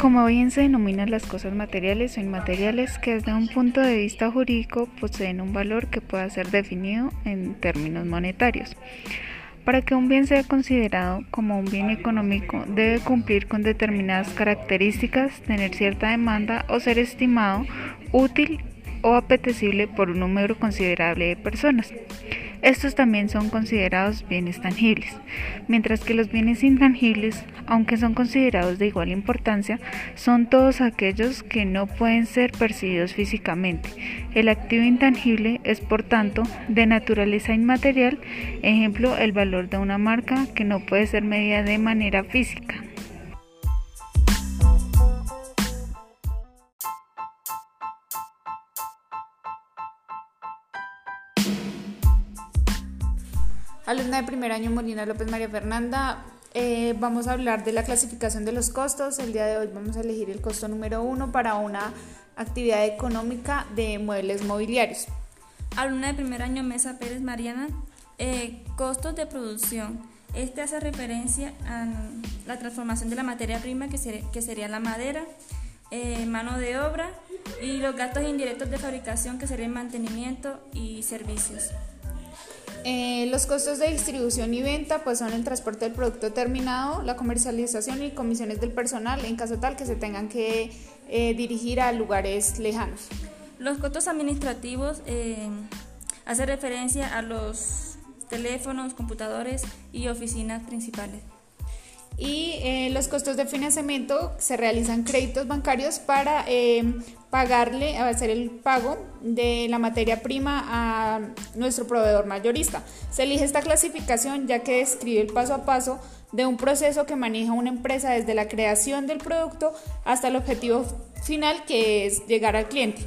Como bien se denominan las cosas materiales o inmateriales que desde un punto de vista jurídico poseen un valor que pueda ser definido en términos monetarios. Para que un bien sea considerado como un bien económico debe cumplir con determinadas características, tener cierta demanda o ser estimado útil o apetecible por un número considerable de personas. Estos también son considerados bienes tangibles, mientras que los bienes intangibles, aunque son considerados de igual importancia, son todos aquellos que no pueden ser percibidos físicamente. El activo intangible es, por tanto, de naturaleza inmaterial, ejemplo, el valor de una marca que no puede ser medida de manera física. Alumna de primer año Molina López María Fernanda, eh, vamos a hablar de la clasificación de los costos. El día de hoy vamos a elegir el costo número uno para una actividad económica de muebles mobiliarios. Alumna de primer año Mesa Pérez Mariana, eh, costos de producción. Este hace referencia a la transformación de la materia prima que, sería la madera, eh, mano de obra y los gastos indirectos de fabricación que serían mantenimiento y servicios. Eh, los costos de distribución y venta pues son el transporte del producto terminado, la comercialización y comisiones del personal en caso tal que se tengan que eh, dirigir a lugares lejanos. Los costos administrativos eh, hacen referencia a los teléfonos, computadores y oficinas principales eh, los costos de financiamiento se realizan créditos bancarios para eh, pagarle, hacer el pago de la materia prima a nuestro proveedor mayorista. Se elige esta clasificación ya que describe el paso a paso de un proceso que maneja una empresa desde la creación del producto hasta el objetivo final que es llegar al cliente.